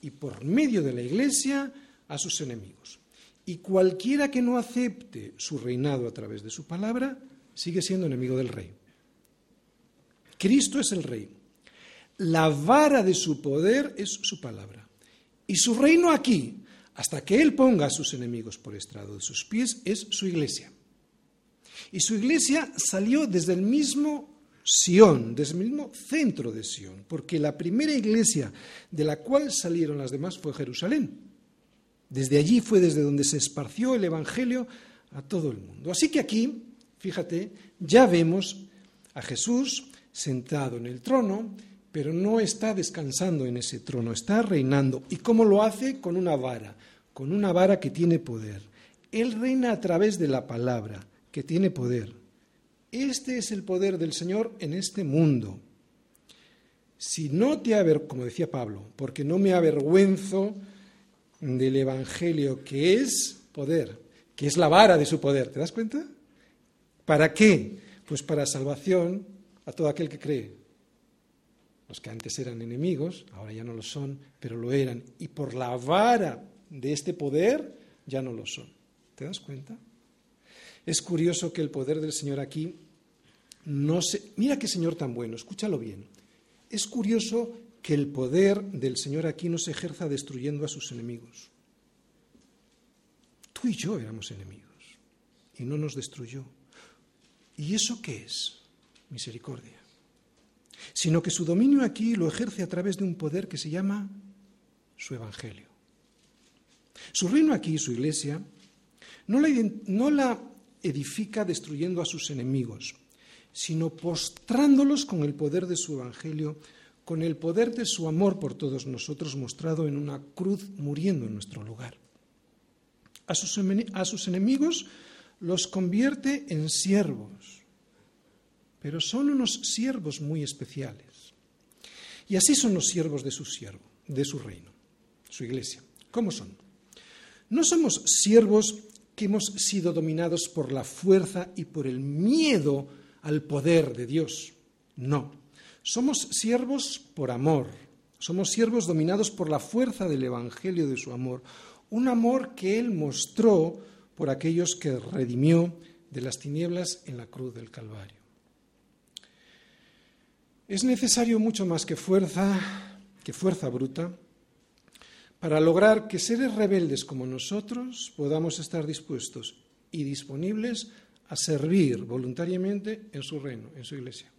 y por medio de la iglesia a sus enemigos. Y cualquiera que no acepte su reinado a través de su palabra sigue siendo enemigo del rey. Cristo es el rey. La vara de su poder es su palabra. Y su reino aquí, hasta que Él ponga a sus enemigos por estrado de sus pies, es su iglesia. Y su iglesia salió desde el mismo Sión, desde el mismo centro de Sión, porque la primera iglesia de la cual salieron las demás fue Jerusalén. Desde allí fue desde donde se esparció el Evangelio a todo el mundo. Así que aquí, fíjate, ya vemos a Jesús sentado en el trono, pero no está descansando en ese trono, está reinando. ¿Y cómo lo hace? Con una vara, con una vara que tiene poder. Él reina a través de la palabra, que tiene poder. Este es el poder del Señor en este mundo. Si no te como decía Pablo, porque no me avergüenzo del Evangelio, que es poder, que es la vara de su poder, ¿te das cuenta? ¿Para qué? Pues para salvación a todo aquel que cree. Los que antes eran enemigos, ahora ya no lo son, pero lo eran. Y por la vara de este poder ya no lo son. ¿Te das cuenta? Es curioso que el poder del Señor aquí no se... Mira qué Señor tan bueno, escúchalo bien. Es curioso que el poder del Señor aquí no se ejerza destruyendo a sus enemigos. Tú y yo éramos enemigos y no nos destruyó. ¿Y eso qué es? Misericordia. Sino que su dominio aquí lo ejerce a través de un poder que se llama su Evangelio. Su reino aquí, su iglesia, no la, no la edifica destruyendo a sus enemigos, sino postrándolos con el poder de su Evangelio, con el poder de su amor por todos nosotros mostrado en una cruz muriendo en nuestro lugar. A sus, a sus enemigos los convierte en siervos, pero son unos siervos muy especiales. Y así son los siervos de su siervo, de su reino, su iglesia. ¿Cómo son? No somos siervos que hemos sido dominados por la fuerza y por el miedo al poder de Dios. No, somos siervos por amor, somos siervos dominados por la fuerza del Evangelio de su amor, un amor que Él mostró por aquellos que redimió de las tinieblas en la cruz del Calvario. Es necesario mucho más que fuerza, que fuerza bruta, para lograr que seres rebeldes como nosotros podamos estar dispuestos y disponibles a servir voluntariamente en su reino, en su iglesia.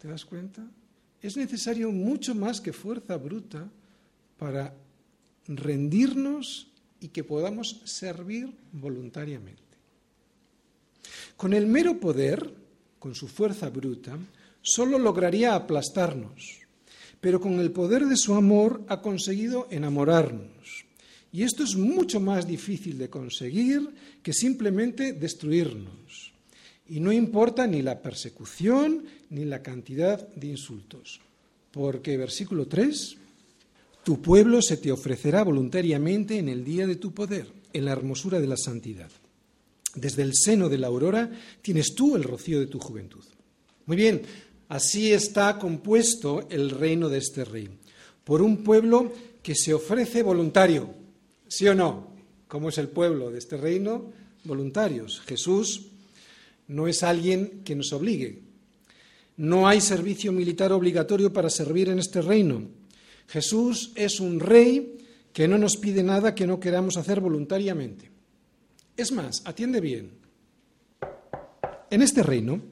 ¿Te das cuenta? Es necesario mucho más que fuerza bruta para rendirnos y que podamos servir voluntariamente. Con el mero poder, con su fuerza bruta, solo lograría aplastarnos, pero con el poder de su amor ha conseguido enamorarnos. Y esto es mucho más difícil de conseguir que simplemente destruirnos. Y no importa ni la persecución ni la cantidad de insultos. Porque, versículo 3, tu pueblo se te ofrecerá voluntariamente en el día de tu poder, en la hermosura de la santidad. Desde el seno de la aurora tienes tú el rocío de tu juventud. Muy bien, Así está compuesto el reino de este rey, por un pueblo que se ofrece voluntario, ¿sí o no? ¿Cómo es el pueblo de este reino? Voluntarios. Jesús no es alguien que nos obligue. No hay servicio militar obligatorio para servir en este reino. Jesús es un rey que no nos pide nada que no queramos hacer voluntariamente. Es más, atiende bien. En este reino,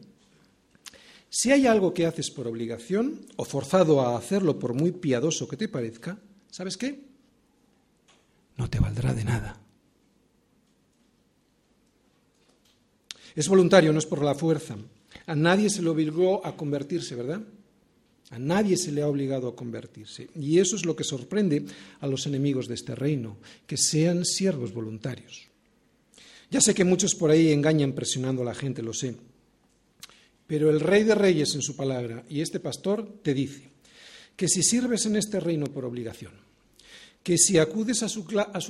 si hay algo que haces por obligación o forzado a hacerlo por muy piadoso que te parezca, ¿sabes qué? No te valdrá de nada. Es voluntario, no es por la fuerza. A nadie se le obligó a convertirse, ¿verdad? A nadie se le ha obligado a convertirse. Y eso es lo que sorprende a los enemigos de este reino, que sean siervos voluntarios. Ya sé que muchos por ahí engañan presionando a la gente, lo sé. Pero el Rey de Reyes en su palabra y este pastor te dice que si sirves en este reino por obligación, que si acudes a su,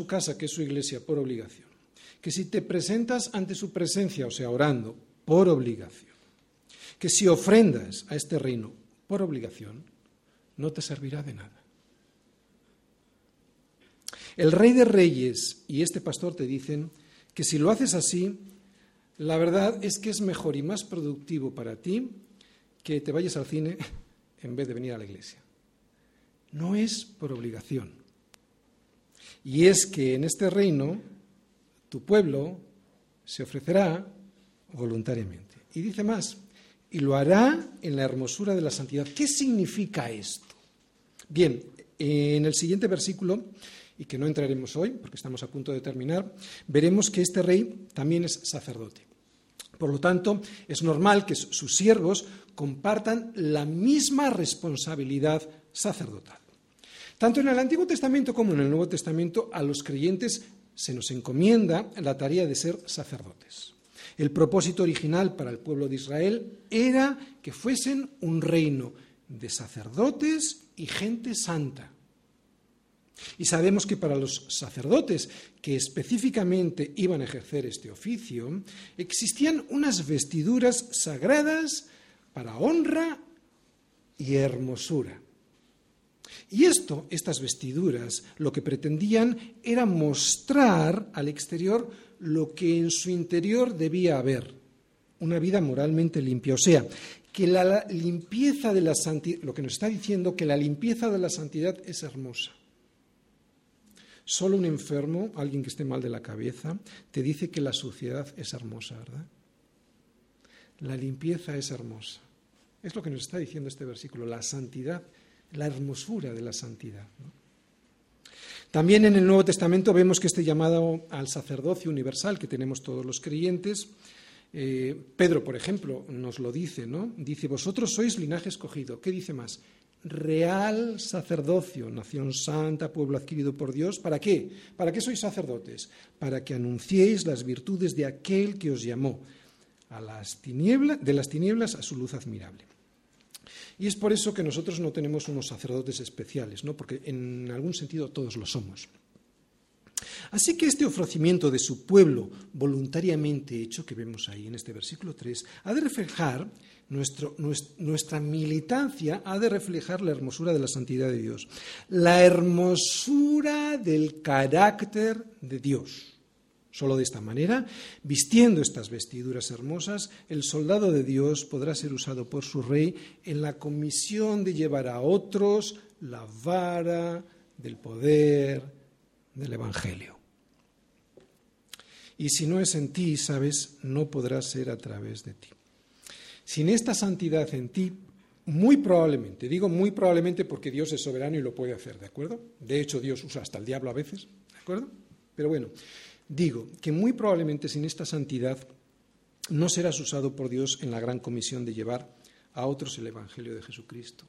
casa, que es su iglesia, por obligación, que si te presentas ante su presencia, o sea, orando, por obligación, que si ofrendas a este reino por obligación, no te servirá de nada. El rey de reyes y este pastor te dicen que si lo haces así, la verdad es que es mejor y más productivo para ti que te vayas al cine en vez de venir a la iglesia. No es por obligación. Y es que en este reino tu pueblo se ofrecerá voluntariamente. Y dice más, y lo hará en la hermosura de la santidad. ¿Qué significa esto? Bien, en el siguiente versículo, y que no entraremos hoy, porque estamos a punto de terminar, veremos que este rey también es sacerdote. Por lo tanto, es normal que sus siervos compartan la misma responsabilidad sacerdotal. Tanto en el Antiguo Testamento como en el Nuevo Testamento a los creyentes se nos encomienda la tarea de ser sacerdotes. El propósito original para el pueblo de Israel era que fuesen un reino de sacerdotes y gente santa. Y sabemos que para los sacerdotes que específicamente iban a ejercer este oficio, existían unas vestiduras sagradas para honra y hermosura. Y esto, estas vestiduras, lo que pretendían era mostrar al exterior lo que en su interior debía haber, una vida moralmente limpia. O sea, que la limpieza de la santidad, lo que nos está diciendo, que la limpieza de la santidad es hermosa. Solo un enfermo, alguien que esté mal de la cabeza, te dice que la suciedad es hermosa, ¿verdad? La limpieza es hermosa. Es lo que nos está diciendo este versículo, la santidad la hermosura de la santidad. También en el Nuevo Testamento vemos que este llamado al sacerdocio universal que tenemos todos los creyentes, eh, Pedro, por ejemplo, nos lo dice, ¿no? Dice, vosotros sois linaje escogido. ¿Qué dice más? Real sacerdocio, nación santa, pueblo adquirido por Dios. ¿Para qué? ¿Para qué sois sacerdotes? Para que anunciéis las virtudes de aquel que os llamó a las tinieblas, de las tinieblas a su luz admirable. Y es por eso que nosotros no tenemos unos sacerdotes especiales, ¿no? porque en algún sentido todos lo somos. Así que este ofrecimiento de su pueblo voluntariamente hecho, que vemos ahí en este versículo 3, ha de reflejar nuestra militancia, ha de reflejar la hermosura de la santidad de Dios, la hermosura del carácter de Dios. Solo de esta manera, vistiendo estas vestiduras hermosas, el soldado de Dios podrá ser usado por su rey en la comisión de llevar a otros la vara del poder del Evangelio. Y si no es en ti, sabes, no podrá ser a través de ti. Sin esta santidad en ti, muy probablemente, digo muy probablemente porque Dios es soberano y lo puede hacer, ¿de acuerdo? De hecho, Dios usa hasta el diablo a veces, ¿de acuerdo? Pero bueno, Digo que muy probablemente sin esta santidad no serás usado por Dios en la gran comisión de llevar a otros el Evangelio de Jesucristo.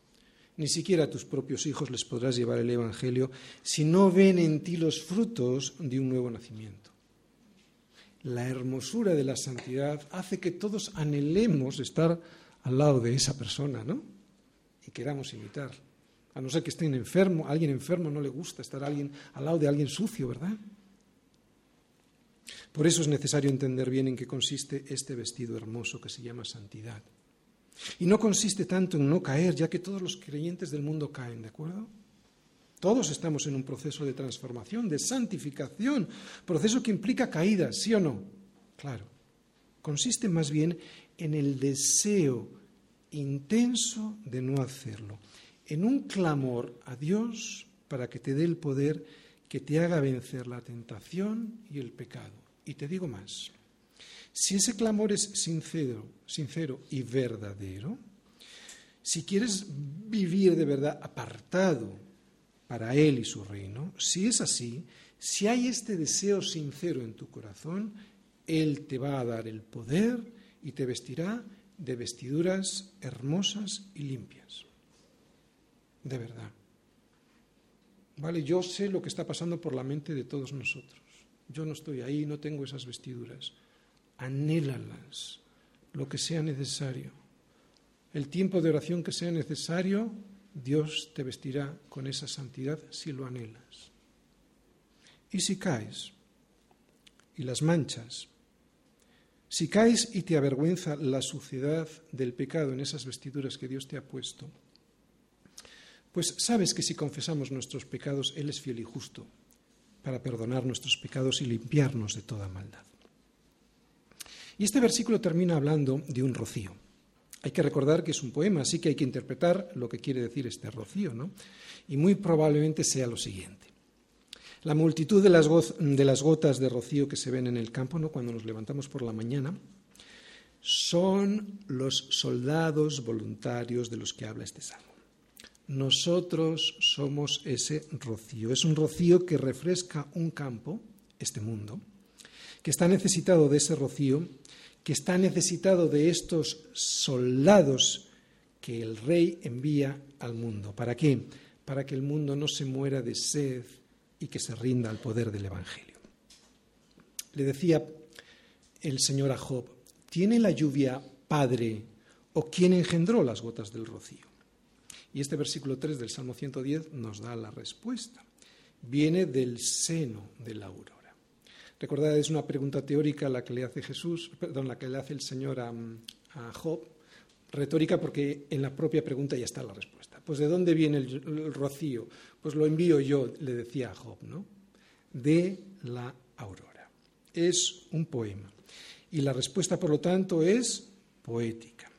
Ni siquiera a tus propios hijos les podrás llevar el Evangelio si no ven en ti los frutos de un nuevo nacimiento. La hermosura de la santidad hace que todos anhelemos estar al lado de esa persona, ¿no? Y queramos imitar. A no ser que estén enfermo, a alguien enfermo no le gusta estar alguien, al lado de alguien sucio, ¿verdad? Por eso es necesario entender bien en qué consiste este vestido hermoso que se llama santidad. Y no consiste tanto en no caer, ya que todos los creyentes del mundo caen, ¿de acuerdo? Todos estamos en un proceso de transformación, de santificación, proceso que implica caídas, ¿sí o no? Claro. Consiste más bien en el deseo intenso de no hacerlo, en un clamor a Dios para que te dé el poder que te haga vencer la tentación y el pecado. Y te digo más, si ese clamor es sincero, sincero y verdadero, si quieres vivir de verdad apartado para Él y su reino, si es así, si hay este deseo sincero en tu corazón, Él te va a dar el poder y te vestirá de vestiduras hermosas y limpias. De verdad. Vale, yo sé lo que está pasando por la mente de todos nosotros. Yo no estoy ahí, no tengo esas vestiduras. Anhélalas, lo que sea necesario. El tiempo de oración que sea necesario, Dios te vestirá con esa santidad si lo anhelas. Y si caes y las manchas, si caes y te avergüenza la suciedad del pecado en esas vestiduras que Dios te ha puesto, pues sabes que si confesamos nuestros pecados, Él es fiel y justo para perdonar nuestros pecados y limpiarnos de toda maldad. Y este versículo termina hablando de un rocío. Hay que recordar que es un poema, así que hay que interpretar lo que quiere decir este rocío, ¿no? Y muy probablemente sea lo siguiente. La multitud de las, gotas de rocío que se ven en el campo, ¿no? cuando nos levantamos por la mañana, son los soldados voluntarios de los que habla este salmo. Nosotros somos ese rocío. Es un rocío que refresca un campo, este mundo, que está necesitado de ese rocío, que está necesitado de estos soldados que el rey envía al mundo. ¿Para qué? Para que el mundo no se muera de sed y que se rinda al poder del Evangelio. Le decía el Señor a Job, ¿tiene la lluvia padre o quién engendró las gotas del rocío? Y este versículo 3 del Salmo 110 nos da la respuesta. Viene del seno de la aurora. Recordad, es una pregunta teórica la que le hace Jesús, perdón, la que le hace el Señor a, Job, retórica porque en la propia pregunta ya está la respuesta. Pues ¿de dónde viene el, rocío? Pues lo envío yo, le decía a Job, ¿no? De la aurora. Es un poema. Y la respuesta, por lo tanto, es poética.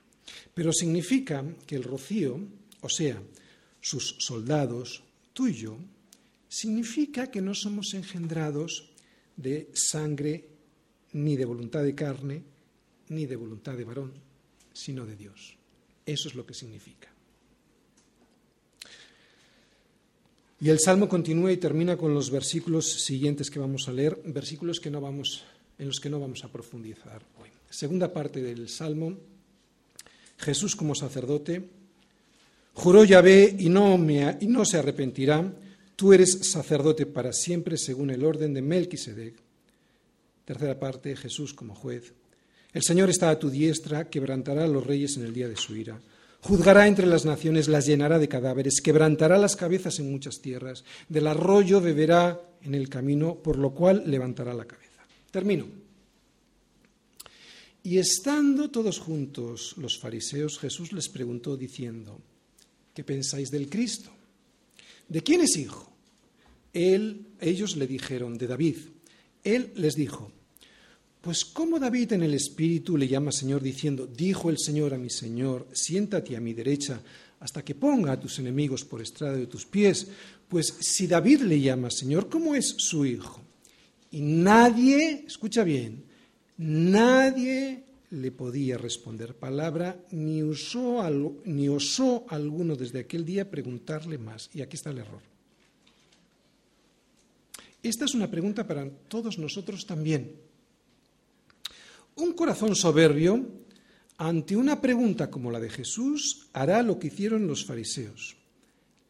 Pero significa que el rocío, o sea, sus soldados, tú y yo, significa que no somos engendrados de sangre, ni de voluntad de carne, ni de voluntad de varón, sino de Dios. Eso es lo que significa. Y el salmo continúa y termina con los versículos siguientes que vamos a leer, versículos que no vamos, en los que no vamos a profundizar hoy. Segunda parte del salmo, Jesús como sacerdote, juró Yahvé y no, me, y no se arrepentirá, tú eres sacerdote para siempre según el orden de Melquisedec. Tercera parte, Jesús como juez, el Señor está a tu diestra, quebrantará a los reyes en el día de su ira. Juzgará entre las naciones, las llenará de cadáveres, quebrantará las cabezas en muchas tierras, del arroyo beberá en el camino, por lo cual levantará la cabeza. Termino. Y estando todos juntos los fariseos, Jesús les preguntó diciendo, ¿qué pensáis del Cristo? ¿De quién es hijo? Él, ellos le dijeron, de David. Él les dijo, pues cómo David en el Espíritu le llama Señor diciendo, dijo el Señor a mi Señor, siéntate a mi derecha hasta que ponga a tus enemigos por estrada de tus pies. Pues si David le llama Señor, ¿cómo es su hijo? Y nadie, escucha bien, nadie le podía responder palabra, ni, usó, ni osó alguno desde aquel día preguntarle más. Y aquí está el error. Esta es una pregunta para todos nosotros también. Un corazón soberbio, ante una pregunta como la de Jesús, hará lo que hicieron los fariseos,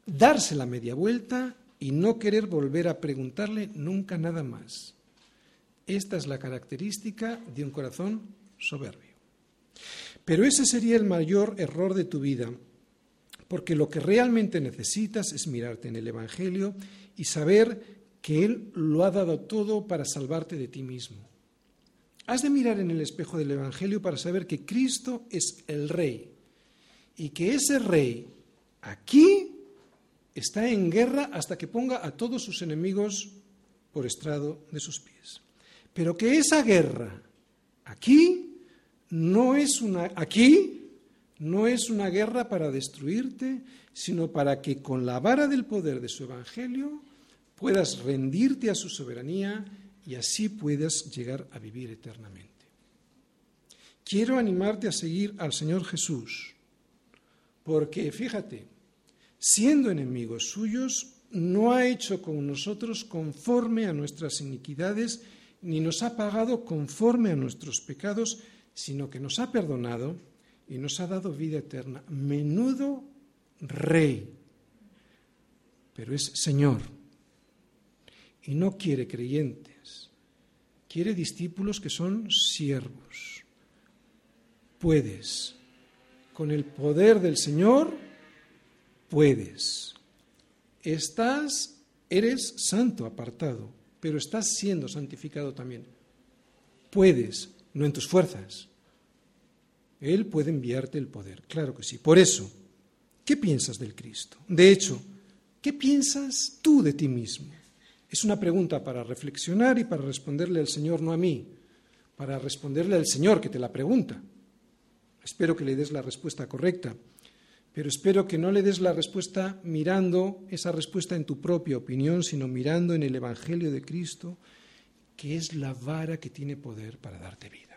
darse la media vuelta y no querer volver a preguntarle nunca nada más. Esta es la característica de un corazón soberbio. Pero ese sería el mayor error de tu vida, porque lo que realmente necesitas es mirarte en el Evangelio y saber que Él lo ha dado todo para salvarte de ti mismo. Has de mirar en el espejo del Evangelio para saber que Cristo es el Rey y que ese Rey aquí está en guerra hasta que ponga a todos sus enemigos por estrado de sus pies. Pero que esa guerra aquí no es una aquí no es una guerra para destruirte, sino para que con la vara del poder de su evangelio puedas rendirte a su soberanía y así puedas llegar a vivir eternamente. Quiero animarte a seguir al Señor Jesús, porque fíjate, siendo enemigos suyos, no ha hecho con nosotros conforme a nuestras iniquidades, ni nos ha pagado conforme a nuestros pecados, sino que nos ha perdonado y nos ha dado vida eterna. Menudo rey, pero es Señor y no quiere creyentes, quiere discípulos que son siervos. Puedes, con el poder del Señor, puedes. Estás, eres santo, apartado, pero estás siendo santificado también. Puedes, no en tus fuerzas. Él puede enviarte el poder, claro que sí. Por eso, ¿qué piensas del Cristo? De hecho, ¿qué piensas tú de ti mismo? Es una pregunta para reflexionar y para responderle al Señor, no a mí, para responderle al Señor que te la pregunta. Espero que le des la respuesta correcta, pero espero que no le des la respuesta mirando esa respuesta en tu propia opinión, sino mirando en el Evangelio de Cristo, que es la vara que tiene poder para darte vida.